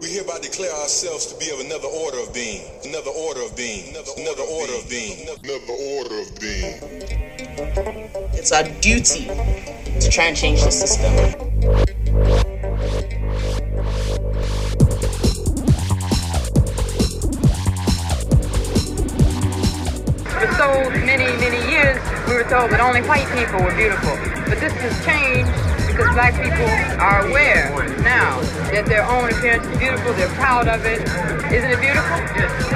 We hereby declare ourselves to be of another order of being, another order of being, another order of being, another order of being. It's our duty to try and change the system. Were told that only white people were beautiful. But this has changed because black people are aware now that their own appearance is beautiful. They're proud of it. Isn't it beautiful?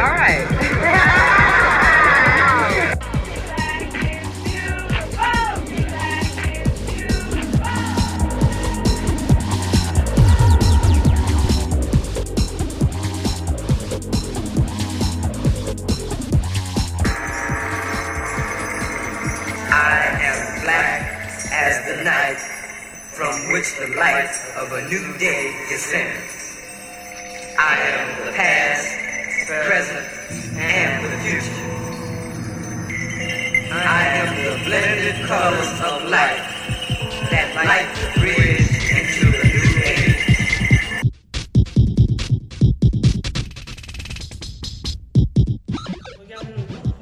All right. which the light of a new day descends. I am the past, present, and the future. I am the blended colors of life that light the bridge into a new age.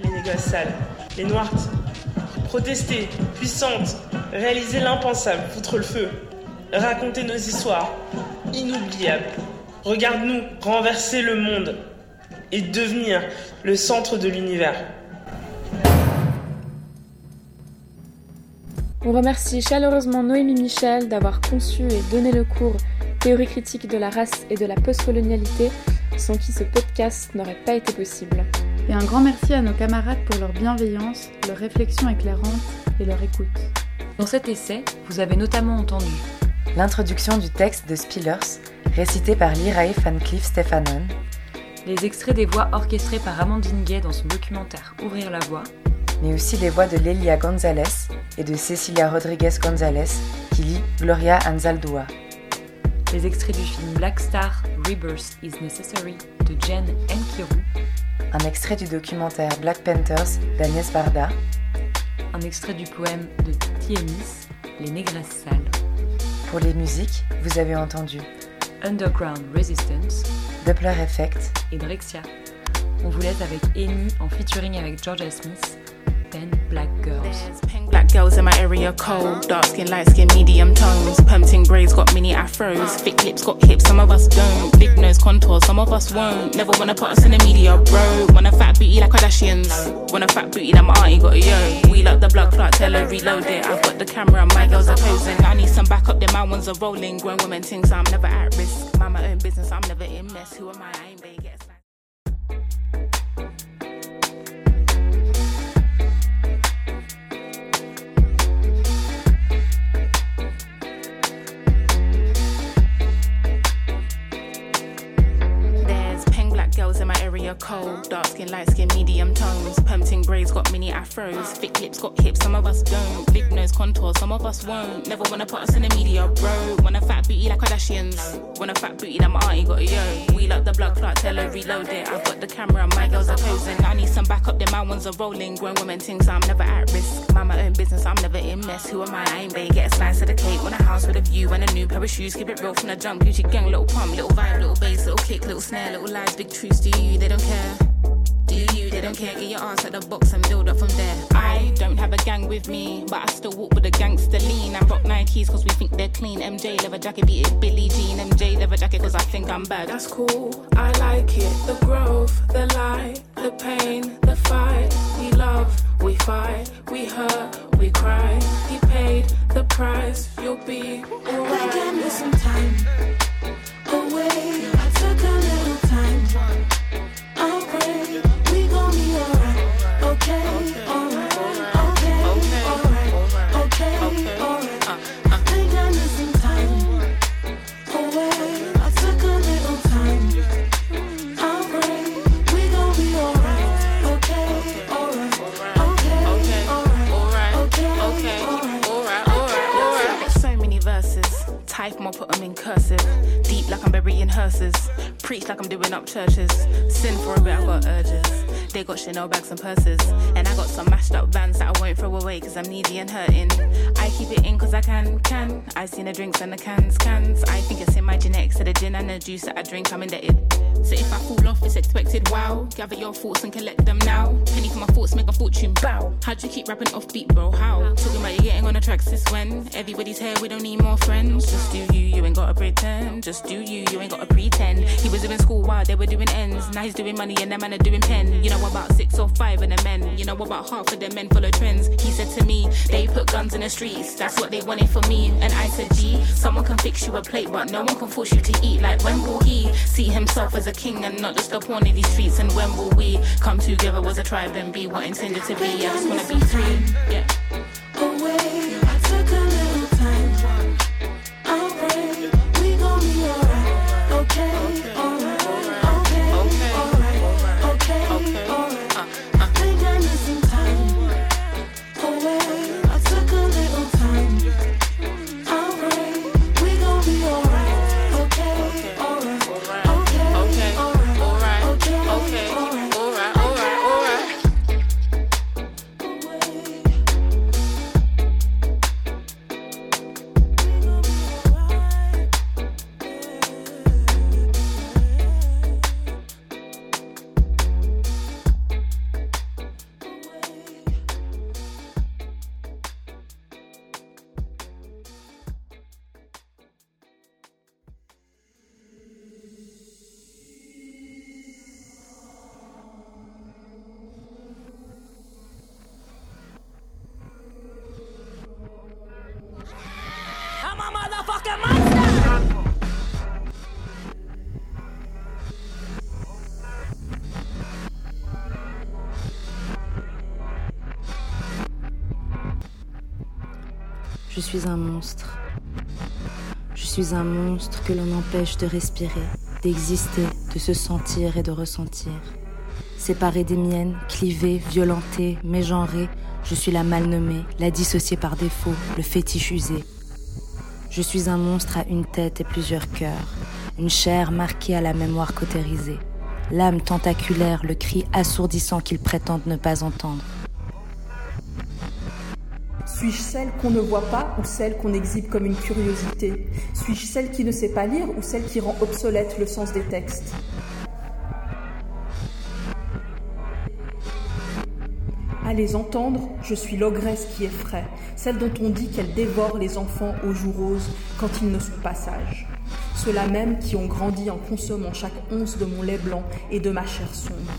les négresses sales, les noires, protester, puissantes, réaliser l'impensable, foutre le feu, raconter nos histoires, inoubliables. Regarde-nous renverser le monde et devenir le centre de l'univers. On remercie chaleureusement Noémie Michel d'avoir conçu et donné le cours Théorie critique de la race et de la postcolonialité, sans qui ce podcast n'aurait pas été possible. Et un grand merci à nos camarades pour leur bienveillance, leur réflexion éclairante et leur écoute. Dans cet essai, vous avez notamment entendu l'introduction du texte de Spillers, récité par Lirae Van Cleef Stefanon, les extraits des voix orchestrées par Amandine Gay dans son documentaire Ouvrir la voix, mais aussi les voix de Lelia Gonzalez et de Cecilia Rodriguez Gonzalez qui lit Gloria Anzaldúa. Les extraits du film Black Star Rebirth is Necessary de Jen Nkiru, un extrait du documentaire Black Panthers d'Agnès Varda, un extrait du poème de Tienis, Les Négresses Sales. Pour les musiques, vous avez entendu Underground Resistance, Doppler Effect et Drexia. On vous laisse avec Amy en featuring avec Georgia Smith, Pen Black Girls. Girls in my area cold, dark skin, light skin, medium tones. Pumping braids got mini afros, thick lips got hips, some of us don't. Big nose contours, some of us won't. Never wanna put us in the media, bro. Want a fat booty like Kardashians. Want a fat booty that my auntie got, a yo. Wheel up the blood clot, tell her reload it. I've got the camera, my girls are posing. I need some backup, then my ones are rolling. Grown women think so I'm never at risk. Mind my own business, I'm never in mess. Who am I? I ain't they Dark skin, light skin, medium tones. Pumping braids got mini afros. Thick lips got hips, some of us don't. Big nose contours, some of us won't. Never wanna put us in the media, bro. Want a fat booty like Kardashians. Want a fat booty that my auntie got, yo. Wheel up the blood clot, tell her reload it. I've got the camera, my girls are posing. I need some backup, then my ones are rolling. Grown women think so I'm never at risk. Mind my own business, I'm never in mess. Who am I? I ain't they get a slice of the cake. Want a house with a view and a new pair of shoes. Keep it real from the jump. Gucci gang, little pump, little vibe, little bass, little kick, little snare, little lies, big truths. Do you? They don't care. Do you? They don't care. Get your ass at the box and build up from there. I don't have a gang with me, but I still walk with a gangster lean. I rock Nikes cause we think they're clean. MJ leather jacket, beat it Billie Jean. MJ leather jacket cause I think I'm bad. That's cool. I like it. The growth, the light, the pain, the fight. We love, we fight, we hurt, we cry. He paid the price. You'll be alright. Give me some time away. I took a little time. Deep like I'm burying hearses. Preach like I'm doing up churches. Sin for a bit, I got urges. They got Chanel bags and purses. And I got some mashed up vans that I won't throw away cause I'm needy and hurting. I keep it in cause I can, can. I seen the drinks and the cans, cans. I think it's in my genetics. So the gin and the juice that I drink, I'm indebted. So if I fall off, it's expected. Wow. Gather your thoughts and collect them now. Penny for my thoughts, make a fortune. Bow. How'd you keep rapping offbeat, bro? How? Talking about you getting on the tracks this when everybody's here, we don't need more friends. Just do you, you ain't gotta pretend. Just do you, you ain't gotta pretend. He was doing school while they were doing ends. Now he's doing money and them man are doing pen. You know about six or five of the men. You know about half of the men full of trends. He said to me, they put guns in the streets. That's what they wanted for me. And I said, G, someone can fix you a plate, but no one can force you to eat. Like when will he see himself as a king and not just a pawn in these streets? And when will we come together as a tribe and be what intended to be? I just wanna be free. Yeah. Suis un monstre. Je suis un monstre que l'on empêche de respirer, d'exister, de se sentir et de ressentir. Séparée des miennes, clivée, violentée, mégenrée, je suis la mal nommée, la dissociée par défaut, le fétiche usé. Je suis un monstre à une tête et plusieurs cœurs, une chair marquée à la mémoire cautérisée, l'âme tentaculaire, le cri assourdissant qu'ils prétendent ne pas entendre. Suis-je celle qu'on ne voit pas ou celle qu'on exhibe comme une curiosité? Suis-je celle qui ne sait pas lire ou celle qui rend obsolète le sens des textes? À les entendre, je suis l'ogresse qui effraie, celle dont on dit qu'elle dévore les enfants aux joues roses quand ils ne sont pas sages. Ceux-là même qui ont grandi en consommant chaque once de mon lait blanc et de ma chair sombre.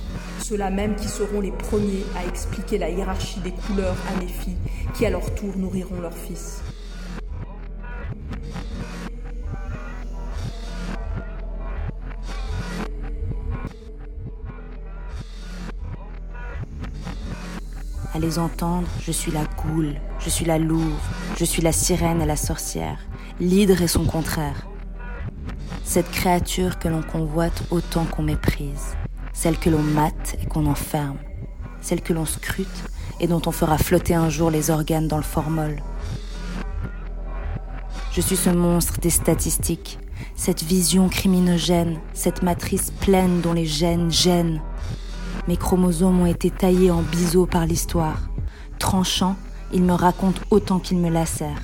Ceux-là même qui seront les premiers à expliquer la hiérarchie des couleurs à mes filles, qui à leur tour nourriront leurs fils. À les entendre, je suis la goule, je suis la louve, je suis la sirène et la sorcière, l'hydre et son contraire. Cette créature que l'on convoite autant qu'on méprise, celle que l'on mate et qu'on enferme, celle que l'on scrute et dont on fera flotter un jour les organes dans le formol. Je suis ce monstre des statistiques, cette vision criminogène, cette matrice pleine dont les gènes gênent. Mes chromosomes ont été taillés en biseaux par l'histoire. Tranchant, ils me racontent autant qu'ils me lacèrent.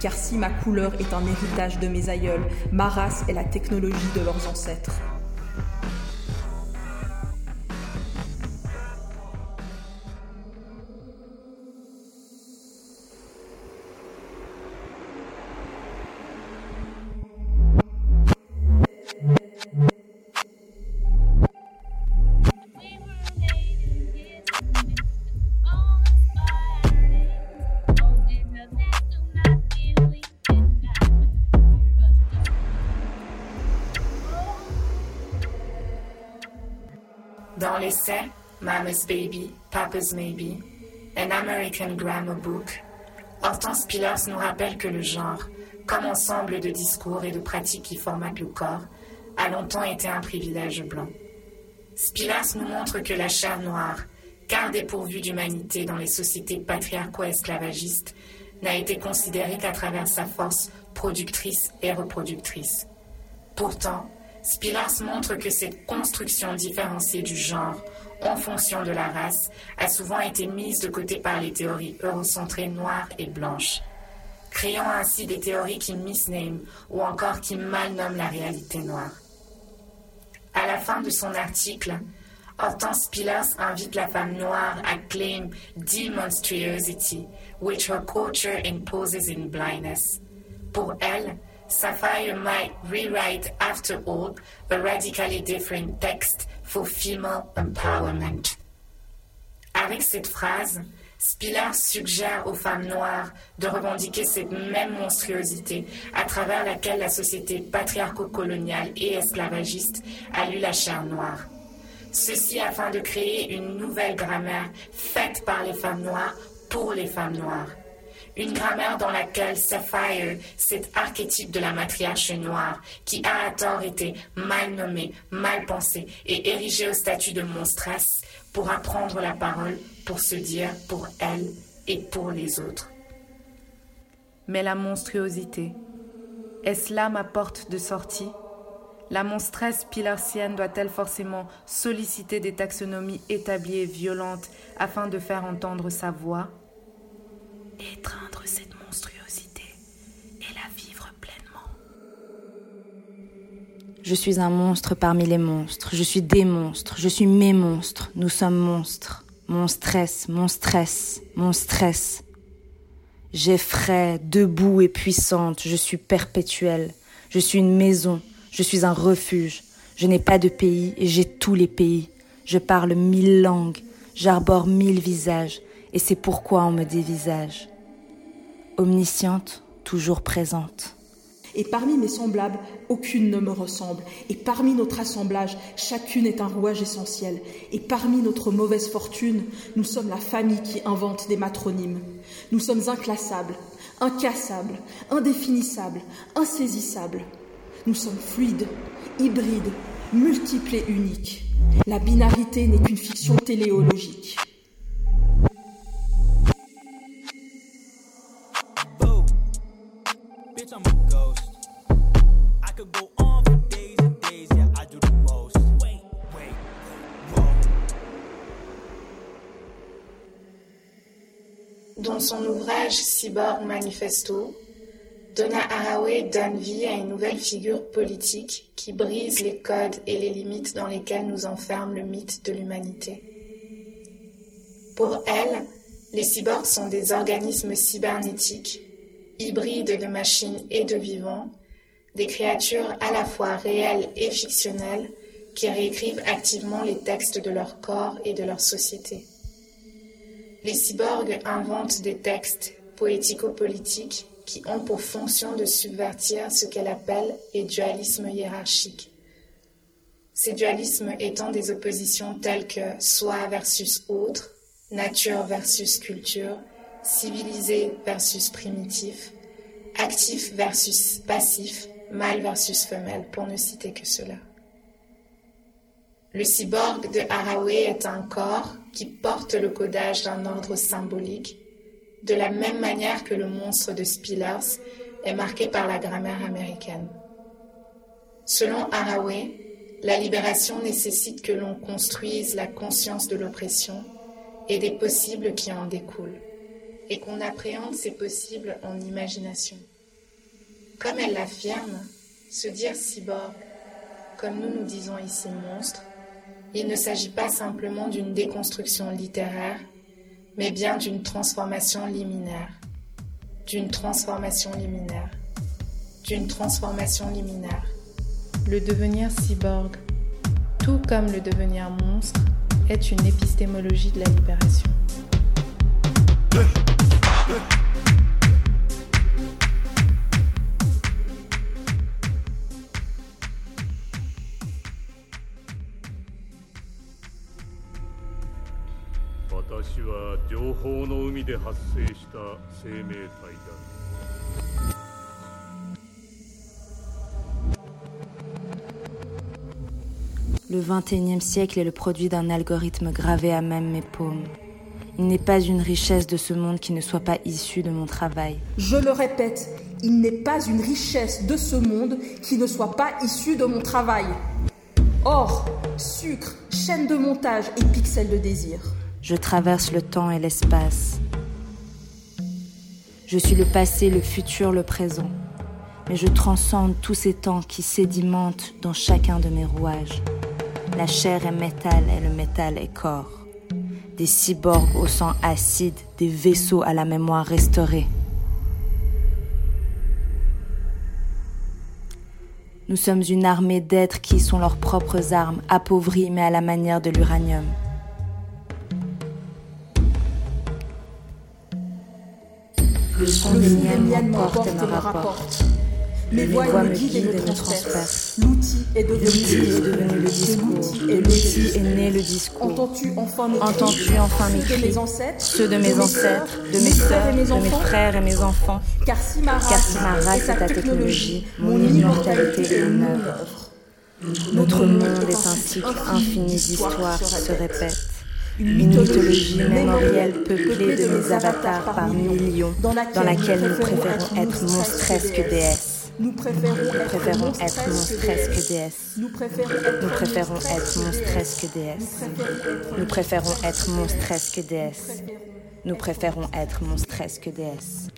Car si ma couleur est un héritage de mes aïeuls, ma race est la technologie de leurs ancêtres. L'essai Mama's Baby, Papa's Maybe, An American Grammar Book, Hortense Pillars nous rappelle que le genre, comme ensemble de discours et de pratiques qui formatent le corps, a longtemps été un privilège blanc. Spillers nous montre que la chair noire, car dépourvue d'humanité dans les sociétés patriarco-esclavagistes, n'a été considérée qu'à travers sa force productrice et reproductrice. Pourtant, Spillers montre que cette construction différenciée du genre en fonction de la race a souvent été mise de côté par les théories eurocentrées noires et blanches, créant ainsi des théories qui misname ou encore qui malnomment la réalité noire. À la fin de son article, Hortense Pillars invite la femme noire à claim the monstrosity which her culture imposes in blindness. Pour elle, Sapphire might rewrite, after all, a radically different text for female empowerment. Avec cette phrase, Spiller suggère aux femmes noires de revendiquer cette même monstruosité à travers laquelle la société patriarco-coloniale et esclavagiste a lu la chair noire. Ceci afin de créer une nouvelle grammaire faite par les femmes noires pour les femmes noires. Une grammaire dans laquelle Sapphire, cet archétype de la matriarche noire, qui a à tort été mal nommé, mal pensé et érigé au statut de monstresse, pourra prendre la parole pour se dire pour elle et pour les autres. Mais la monstruosité, est-ce là ma porte de sortie? La monstresse pilarcienne doit-elle forcément solliciter des taxonomies établies et violentes afin de faire entendre sa voix cette monstruosité et la vivre pleinement. Je suis un monstre parmi les monstres, je suis des monstres, je suis mes monstres, nous sommes monstres. Mon stress, mon stress, mon. J'effraie, debout et puissante, je suis perpétuelle, je suis une maison, je suis un refuge, je n'ai pas de pays et j'ai tous les pays. Je parle mille langues, j'arbore mille visages, et c'est pourquoi on me dévisage. Omnisciente, toujours présente. Et parmi mes semblables, aucune ne me ressemble. Et parmi notre assemblage, chacune est un rouage essentiel. Et parmi notre mauvaise fortune, nous sommes la famille qui invente des matronymes. Nous sommes inclassables, incassables, indéfinissables, insaisissables. Nous sommes fluides, hybrides, multiples et uniques. La binarité n'est qu'une fiction téléologique. Dans son ouvrage Cyborg Manifesto, Donna Haraway donne vie à une nouvelle figure politique qui brise les codes et les limites dans lesquels nous enferme le mythe de l'humanité. Pour elle, les cyborgs sont des organismes cybernétiques, hybrides de machines et de vivants, des créatures à la fois réelles et fictionnelles qui réécrivent activement les textes de leur corps et de leur société. Les cyborgs inventent des textes poético-politiques qui ont pour fonction de subvertir ce qu'elle appelle les dualismes hiérarchiques. Ces dualismes étant des oppositions telles que soi versus autre, nature versus culture, civilisé versus primitif, actif versus passif, mâle versus femelle, pour ne citer que cela. Le cyborg de Haraway est un corps qui porte le codage d'un ordre symbolique, de la même manière que le monstre de Spillers est marqué par la grammaire américaine. Selon Haraway, la libération nécessite que l'on construise la conscience de l'oppression et des possibles qui en découlent, et qu'on appréhende ces possibles en imagination. Comme elle l'affirme, se dire cyborg, comme nous nous disons ici monstre, il ne s'agit pas simplement d'une déconstruction littéraire, mais bien d'une transformation liminaire, d'une transformation liminaire, d'une transformation liminaire. Le devenir cyborg, tout comme le devenir monstre, est une épistémologie de la libération. «は情報の海で発生した生命体だ」 Le XXIe siècle est le produit d'un algorithme gravé à même mes paumes. Il n'est pas une richesse de ce monde qui ne soit pas issue de mon travail. Je le répète, il n'est pas une richesse de ce monde qui ne soit pas issue de mon travail. Or, sucre, chaîne de montage et pixels de désir. Je traverse le temps et l'espace. Je suis le passé, le futur, le présent. Mais je transcende tous ces temps qui sédimentent dans chacun de mes rouages. La chair est métal et le métal est corps. Des cyborgs au sang acide, des vaisseaux à la mémoire restaurée. Nous sommes une armée d'êtres qui sont leurs propres armes, appauvris mais à la manière de l'uranium. Son m'emporte et me rapporte. Mes voix me guident et me transpercent. L'outil est devenu le discours. Et l'outil est né le discours. Entends-tu enfin mes Entends-tu enfin mes ceux de cris? mes ancêtres, Ceux de mes ancêtres, de mes sœurs, de mes frères et mes enfants. Car si ma Car si ma race est ta technologie, mon immortalité est une œuvre. Notre monde est un cycle infini d'histoires qui se répètent. Une mythologie mémorielle peuplée de mes avatars par millions, dans laquelle nous préférons être monstresques déesses. Nous préférons, être monstresques déesses. Nous préférons être monstresques déesses. Nous préférons être monstresques déesses. Nous préférons être monstresques déesses.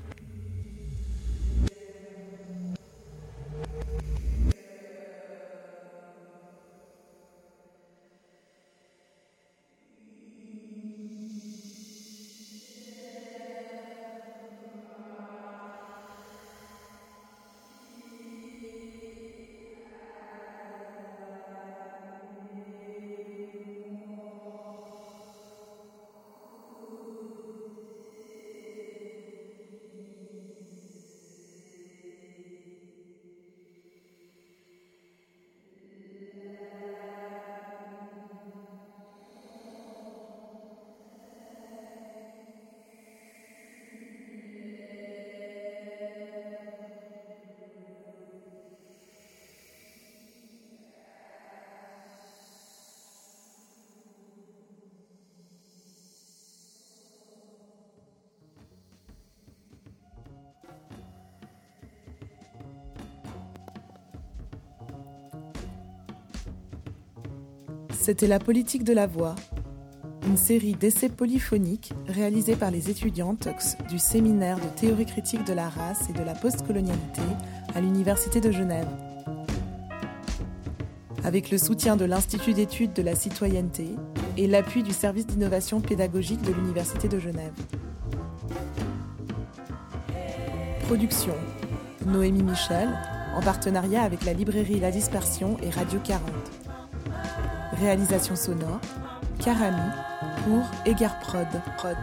C'était La politique de la voix, une série d'essais polyphoniques réalisés par les étudiantes du séminaire de théorie critique de la race et de la postcolonialité à l'Université de Genève. Avec le soutien de l'Institut d'études de la citoyenneté et l'appui du service d'innovation pédagogique de l'Université de Genève. Production Noémie Michel, en partenariat avec la librairie La Dispersion et Radio 40. Réalisation sonore Karami pour Egar Prod. Prod.